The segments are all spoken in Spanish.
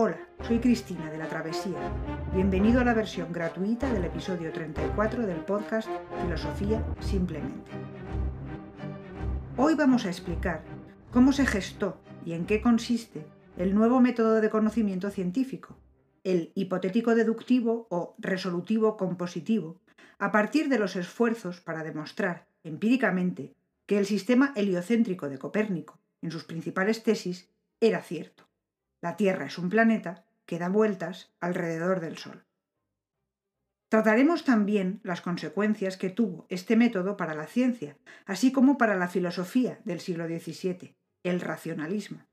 Hola, soy Cristina de la Travesía. Bienvenido a la versión gratuita del episodio 34 del podcast Filosofía Simplemente. Hoy vamos a explicar cómo se gestó y en qué consiste el nuevo método de conocimiento científico, el hipotético deductivo o resolutivo compositivo, a partir de los esfuerzos para demostrar empíricamente que el sistema heliocéntrico de Copérnico, en sus principales tesis, era cierto. La Tierra es un planeta que da vueltas alrededor del Sol. Trataremos también las consecuencias que tuvo este método para la ciencia, así como para la filosofía del siglo XVII, el racionalismo.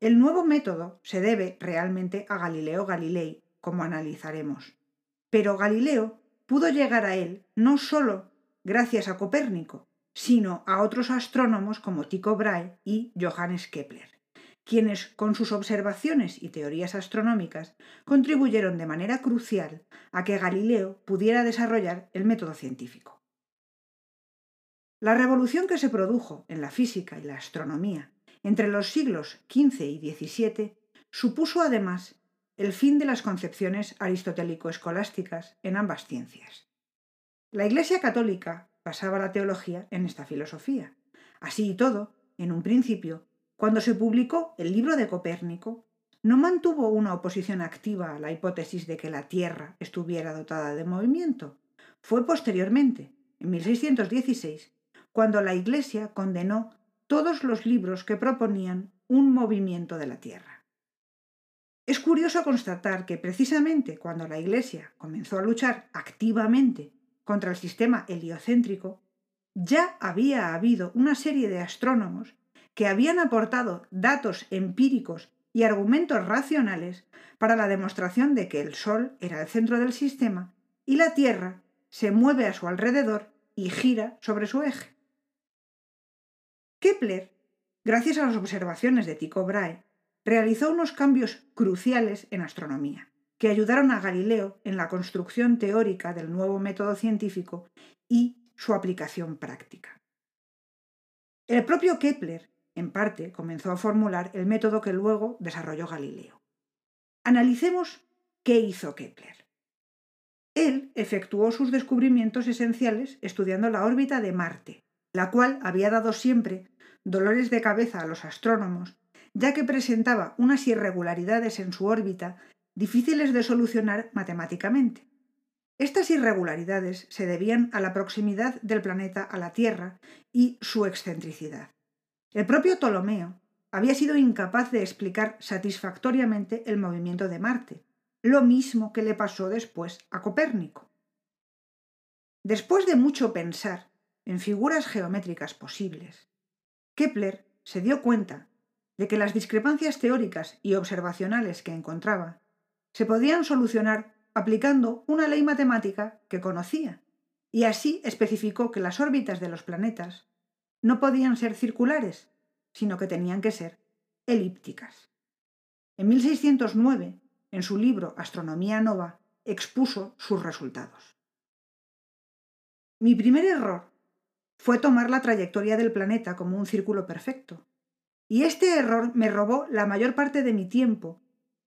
El nuevo método se debe realmente a Galileo Galilei, como analizaremos. Pero Galileo pudo llegar a él no solo gracias a Copérnico, sino a otros astrónomos como Tycho Brahe y Johannes Kepler quienes con sus observaciones y teorías astronómicas contribuyeron de manera crucial a que Galileo pudiera desarrollar el método científico. La revolución que se produjo en la física y la astronomía entre los siglos XV y XVII supuso además el fin de las concepciones aristotélico-escolásticas en ambas ciencias. La Iglesia católica basaba la teología en esta filosofía. Así y todo, en un principio, cuando se publicó el libro de Copérnico, no mantuvo una oposición activa a la hipótesis de que la Tierra estuviera dotada de movimiento. Fue posteriormente, en 1616, cuando la Iglesia condenó todos los libros que proponían un movimiento de la Tierra. Es curioso constatar que precisamente cuando la Iglesia comenzó a luchar activamente contra el sistema heliocéntrico, ya había habido una serie de astrónomos que habían aportado datos empíricos y argumentos racionales para la demostración de que el Sol era el centro del sistema y la Tierra se mueve a su alrededor y gira sobre su eje. Kepler, gracias a las observaciones de Tycho Brahe, realizó unos cambios cruciales en astronomía, que ayudaron a Galileo en la construcción teórica del nuevo método científico y su aplicación práctica. El propio Kepler en parte, comenzó a formular el método que luego desarrolló Galileo. Analicemos qué hizo Kepler. Él efectuó sus descubrimientos esenciales estudiando la órbita de Marte, la cual había dado siempre dolores de cabeza a los astrónomos, ya que presentaba unas irregularidades en su órbita difíciles de solucionar matemáticamente. Estas irregularidades se debían a la proximidad del planeta a la Tierra y su excentricidad. El propio Ptolomeo había sido incapaz de explicar satisfactoriamente el movimiento de Marte, lo mismo que le pasó después a Copérnico. Después de mucho pensar en figuras geométricas posibles, Kepler se dio cuenta de que las discrepancias teóricas y observacionales que encontraba se podían solucionar aplicando una ley matemática que conocía, y así especificó que las órbitas de los planetas no podían ser circulares, sino que tenían que ser elípticas. En 1609, en su libro Astronomía Nova, expuso sus resultados. Mi primer error fue tomar la trayectoria del planeta como un círculo perfecto, y este error me robó la mayor parte de mi tiempo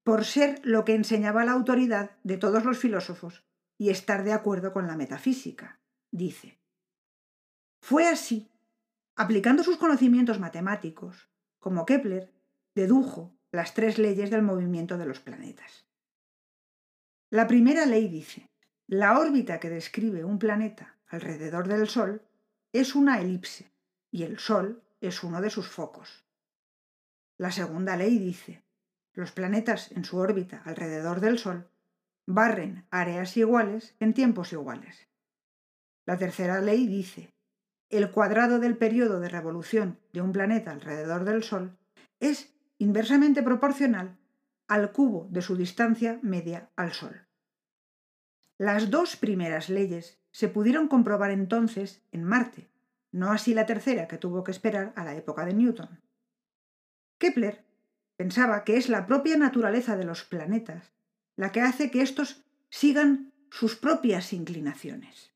por ser lo que enseñaba la autoridad de todos los filósofos y estar de acuerdo con la metafísica, dice. Fue así Aplicando sus conocimientos matemáticos, como Kepler, dedujo las tres leyes del movimiento de los planetas. La primera ley dice, la órbita que describe un planeta alrededor del Sol es una elipse y el Sol es uno de sus focos. La segunda ley dice, los planetas en su órbita alrededor del Sol barren áreas iguales en tiempos iguales. La tercera ley dice, el cuadrado del periodo de revolución de un planeta alrededor del Sol es inversamente proporcional al cubo de su distancia media al Sol. Las dos primeras leyes se pudieron comprobar entonces en Marte, no así la tercera que tuvo que esperar a la época de Newton. Kepler pensaba que es la propia naturaleza de los planetas la que hace que éstos sigan sus propias inclinaciones.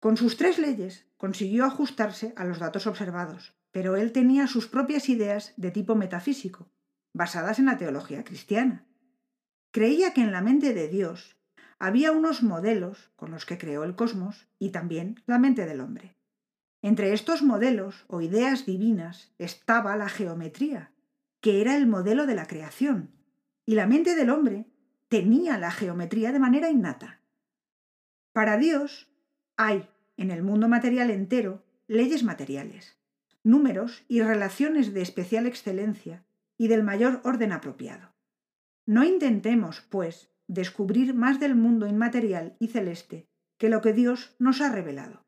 Con sus tres leyes consiguió ajustarse a los datos observados, pero él tenía sus propias ideas de tipo metafísico basadas en la teología cristiana. Creía que en la mente de Dios había unos modelos con los que creó el cosmos y también la mente del hombre. Entre estos modelos o ideas divinas estaba la geometría, que era el modelo de la creación, y la mente del hombre tenía la geometría de manera innata. Para Dios hay en el mundo material entero leyes materiales, números y relaciones de especial excelencia y del mayor orden apropiado. No intentemos, pues, descubrir más del mundo inmaterial y celeste que lo que Dios nos ha revelado.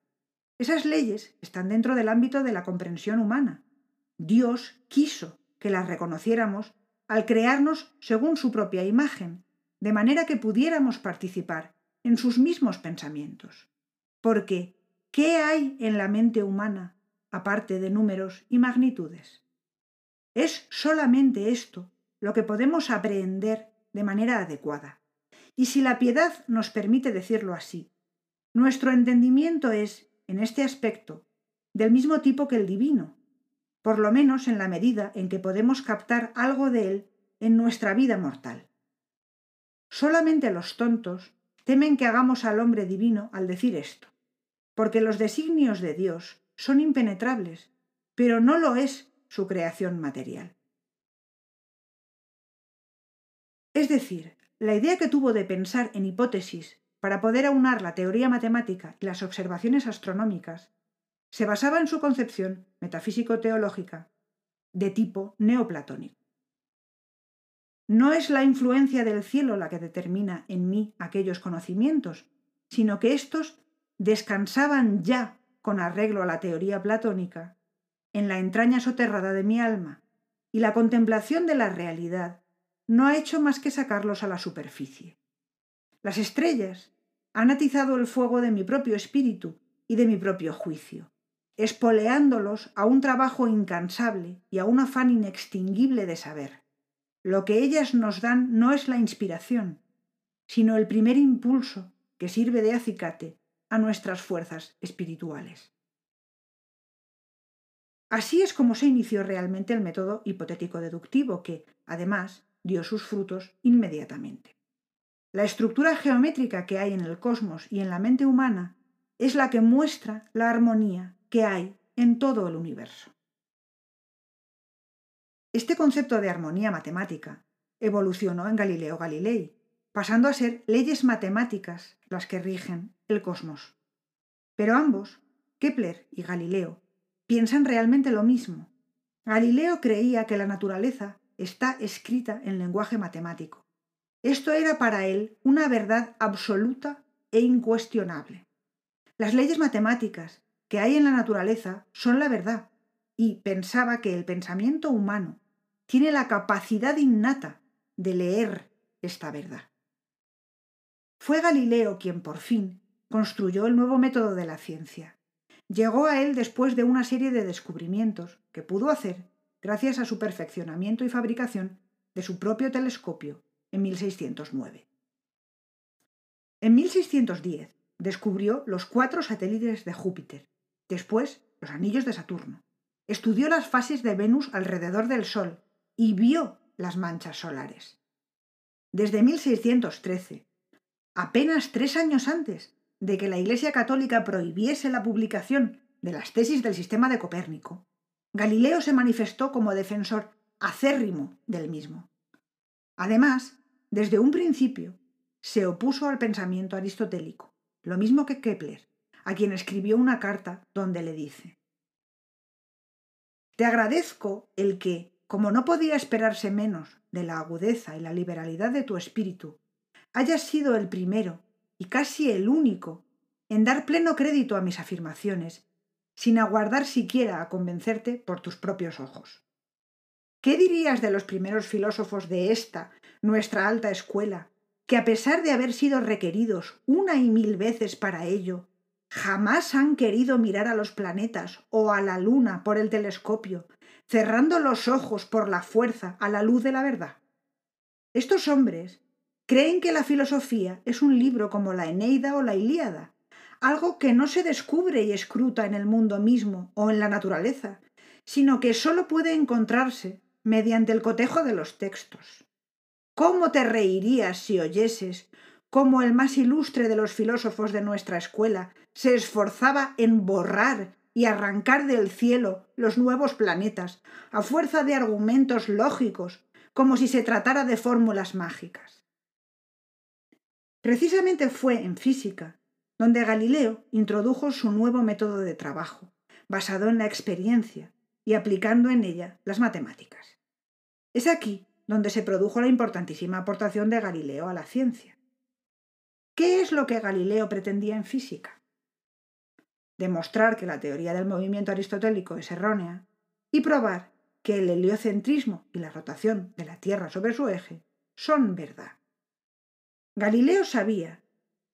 Esas leyes están dentro del ámbito de la comprensión humana. Dios quiso que las reconociéramos al crearnos según su propia imagen, de manera que pudiéramos participar en sus mismos pensamientos. Porque, ¿qué hay en la mente humana aparte de números y magnitudes? Es solamente esto lo que podemos aprender de manera adecuada. Y si la piedad nos permite decirlo así, nuestro entendimiento es, en este aspecto, del mismo tipo que el divino, por lo menos en la medida en que podemos captar algo de él en nuestra vida mortal. Solamente los tontos temen que hagamos al hombre divino al decir esto, porque los designios de Dios son impenetrables, pero no lo es su creación material. Es decir, la idea que tuvo de pensar en hipótesis para poder aunar la teoría matemática y las observaciones astronómicas se basaba en su concepción metafísico-teológica de tipo neoplatónico. No es la influencia del cielo la que determina en mí aquellos conocimientos, sino que éstos descansaban ya, con arreglo a la teoría platónica, en la entraña soterrada de mi alma, y la contemplación de la realidad no ha hecho más que sacarlos a la superficie. Las estrellas han atizado el fuego de mi propio espíritu y de mi propio juicio espoleándolos a un trabajo incansable y a un afán inextinguible de saber. Lo que ellas nos dan no es la inspiración, sino el primer impulso que sirve de acicate a nuestras fuerzas espirituales. Así es como se inició realmente el método hipotético deductivo que, además, dio sus frutos inmediatamente. La estructura geométrica que hay en el cosmos y en la mente humana es la que muestra la armonía que hay en todo el universo. Este concepto de armonía matemática evolucionó en Galileo Galilei, pasando a ser leyes matemáticas las que rigen el cosmos. Pero ambos, Kepler y Galileo, piensan realmente lo mismo. Galileo creía que la naturaleza está escrita en lenguaje matemático. Esto era para él una verdad absoluta e incuestionable. Las leyes matemáticas que hay en la naturaleza son la verdad, y pensaba que el pensamiento humano tiene la capacidad innata de leer esta verdad. Fue Galileo quien por fin construyó el nuevo método de la ciencia. Llegó a él después de una serie de descubrimientos que pudo hacer gracias a su perfeccionamiento y fabricación de su propio telescopio en 1609. En 1610 descubrió los cuatro satélites de Júpiter, Después, los anillos de Saturno. Estudió las fases de Venus alrededor del Sol y vio las manchas solares. Desde 1613, apenas tres años antes de que la Iglesia Católica prohibiese la publicación de las tesis del sistema de Copérnico, Galileo se manifestó como defensor acérrimo del mismo. Además, desde un principio, se opuso al pensamiento aristotélico, lo mismo que Kepler, a quien escribió una carta donde le dice Te agradezco el que, como no podía esperarse menos de la agudeza y la liberalidad de tu espíritu, hayas sido el primero y casi el único en dar pleno crédito a mis afirmaciones, sin aguardar siquiera a convencerte por tus propios ojos. ¿Qué dirías de los primeros filósofos de esta, nuestra alta escuela, que a pesar de haber sido requeridos una y mil veces para ello, jamás han querido mirar a los planetas o a la luna por el telescopio, cerrando los ojos por la fuerza a la luz de la verdad. Estos hombres creen que la filosofía es un libro como la Eneida o la Ilíada, algo que no se descubre y escruta en el mundo mismo o en la naturaleza, sino que sólo puede encontrarse mediante el cotejo de los textos. ¿Cómo te reirías si oyeses cómo el más ilustre de los filósofos de nuestra escuela se esforzaba en borrar y arrancar del cielo los nuevos planetas a fuerza de argumentos lógicos, como si se tratara de fórmulas mágicas? Precisamente fue en física donde Galileo introdujo su nuevo método de trabajo, basado en la experiencia y aplicando en ella las matemáticas. Es aquí donde se produjo la importantísima aportación de Galileo a la ciencia. ¿Qué es lo que Galileo pretendía en física? Demostrar que la teoría del movimiento aristotélico es errónea y probar que el heliocentrismo y la rotación de la Tierra sobre su eje son verdad. Galileo sabía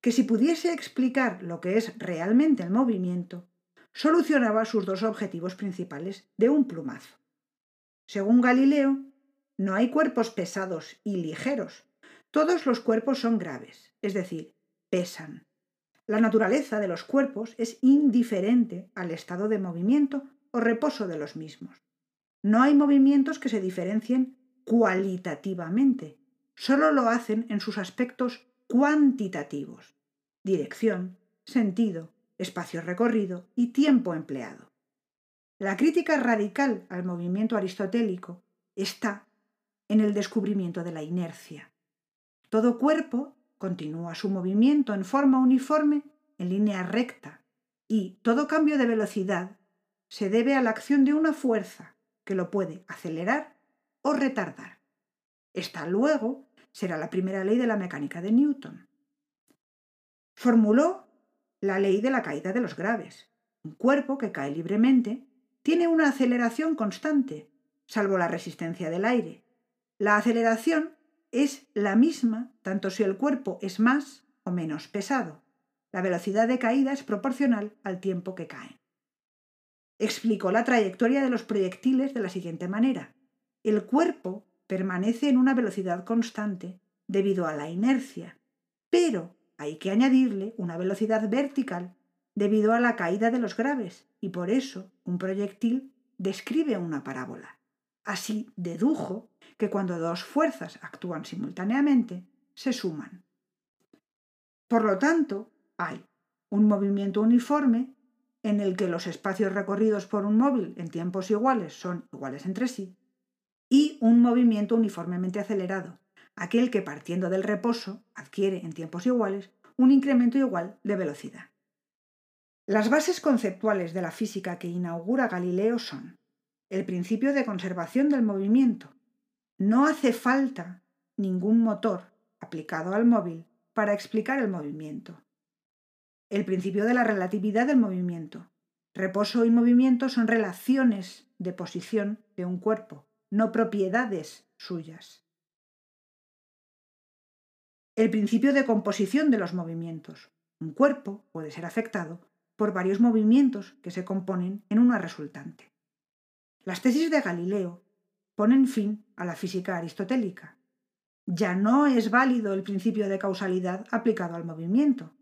que si pudiese explicar lo que es realmente el movimiento, solucionaba sus dos objetivos principales de un plumazo. Según Galileo, no hay cuerpos pesados y ligeros. Todos los cuerpos son graves, es decir, pesan. La naturaleza de los cuerpos es indiferente al estado de movimiento o reposo de los mismos. No hay movimientos que se diferencien cualitativamente, solo lo hacen en sus aspectos cuantitativos, dirección, sentido, espacio recorrido y tiempo empleado. La crítica radical al movimiento aristotélico está en el descubrimiento de la inercia. Todo cuerpo continúa su movimiento en forma uniforme en línea recta y todo cambio de velocidad se debe a la acción de una fuerza que lo puede acelerar o retardar. Esta luego será la primera ley de la mecánica de Newton. Formuló la ley de la caída de los graves. Un cuerpo que cae libremente tiene una aceleración constante, salvo la resistencia del aire. La aceleración es la misma tanto si el cuerpo es más o menos pesado. La velocidad de caída es proporcional al tiempo que cae. Explicó la trayectoria de los proyectiles de la siguiente manera. El cuerpo permanece en una velocidad constante debido a la inercia, pero hay que añadirle una velocidad vertical debido a la caída de los graves, y por eso un proyectil describe una parábola. Así dedujo que cuando dos fuerzas actúan simultáneamente, se suman. Por lo tanto, hay un movimiento uniforme en el que los espacios recorridos por un móvil en tiempos iguales son iguales entre sí, y un movimiento uniformemente acelerado, aquel que partiendo del reposo adquiere en tiempos iguales un incremento igual de velocidad. Las bases conceptuales de la física que inaugura Galileo son el principio de conservación del movimiento. No hace falta ningún motor aplicado al móvil para explicar el movimiento. El principio de la relatividad del movimiento. Reposo y movimiento son relaciones de posición de un cuerpo, no propiedades suyas el principio de composición de los movimientos. Un cuerpo puede ser afectado por varios movimientos que se componen en una resultante. Las tesis de Galileo ponen fin a la física aristotélica. Ya no es válido el principio de causalidad aplicado al movimiento.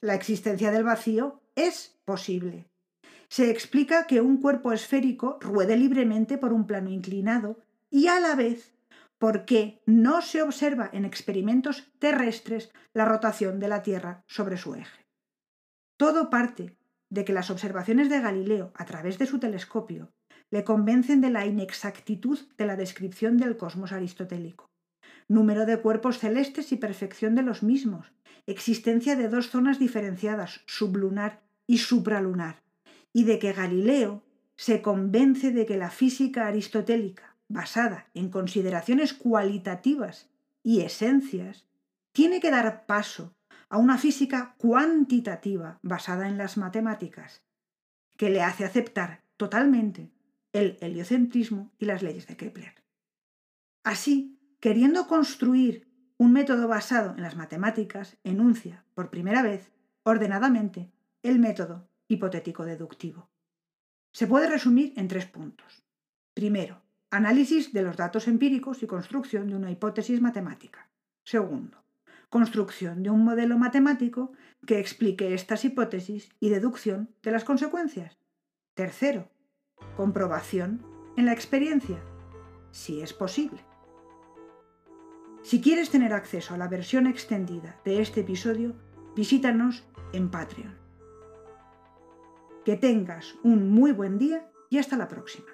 La existencia del vacío es posible. Se explica que un cuerpo esférico ruede libremente por un plano inclinado y a la vez porque no se observa en experimentos terrestres la rotación de la Tierra sobre su eje. Todo parte de que las observaciones de Galileo a través de su telescopio le convencen de la inexactitud de la descripción del cosmos aristotélico. Número de cuerpos celestes y perfección de los mismos, existencia de dos zonas diferenciadas, sublunar y supralunar, y de que Galileo se convence de que la física aristotélica basada en consideraciones cualitativas y esencias, tiene que dar paso a una física cuantitativa basada en las matemáticas, que le hace aceptar totalmente el heliocentrismo y las leyes de Kepler. Así, queriendo construir un método basado en las matemáticas, enuncia por primera vez, ordenadamente, el método hipotético deductivo. Se puede resumir en tres puntos. Primero, Análisis de los datos empíricos y construcción de una hipótesis matemática. Segundo, construcción de un modelo matemático que explique estas hipótesis y deducción de las consecuencias. Tercero, comprobación en la experiencia. si es posible. Si quieres tener acceso a la versión extendida de este episodio, visítanos en Patreon. Que tengas un muy buen día y hasta la próxima.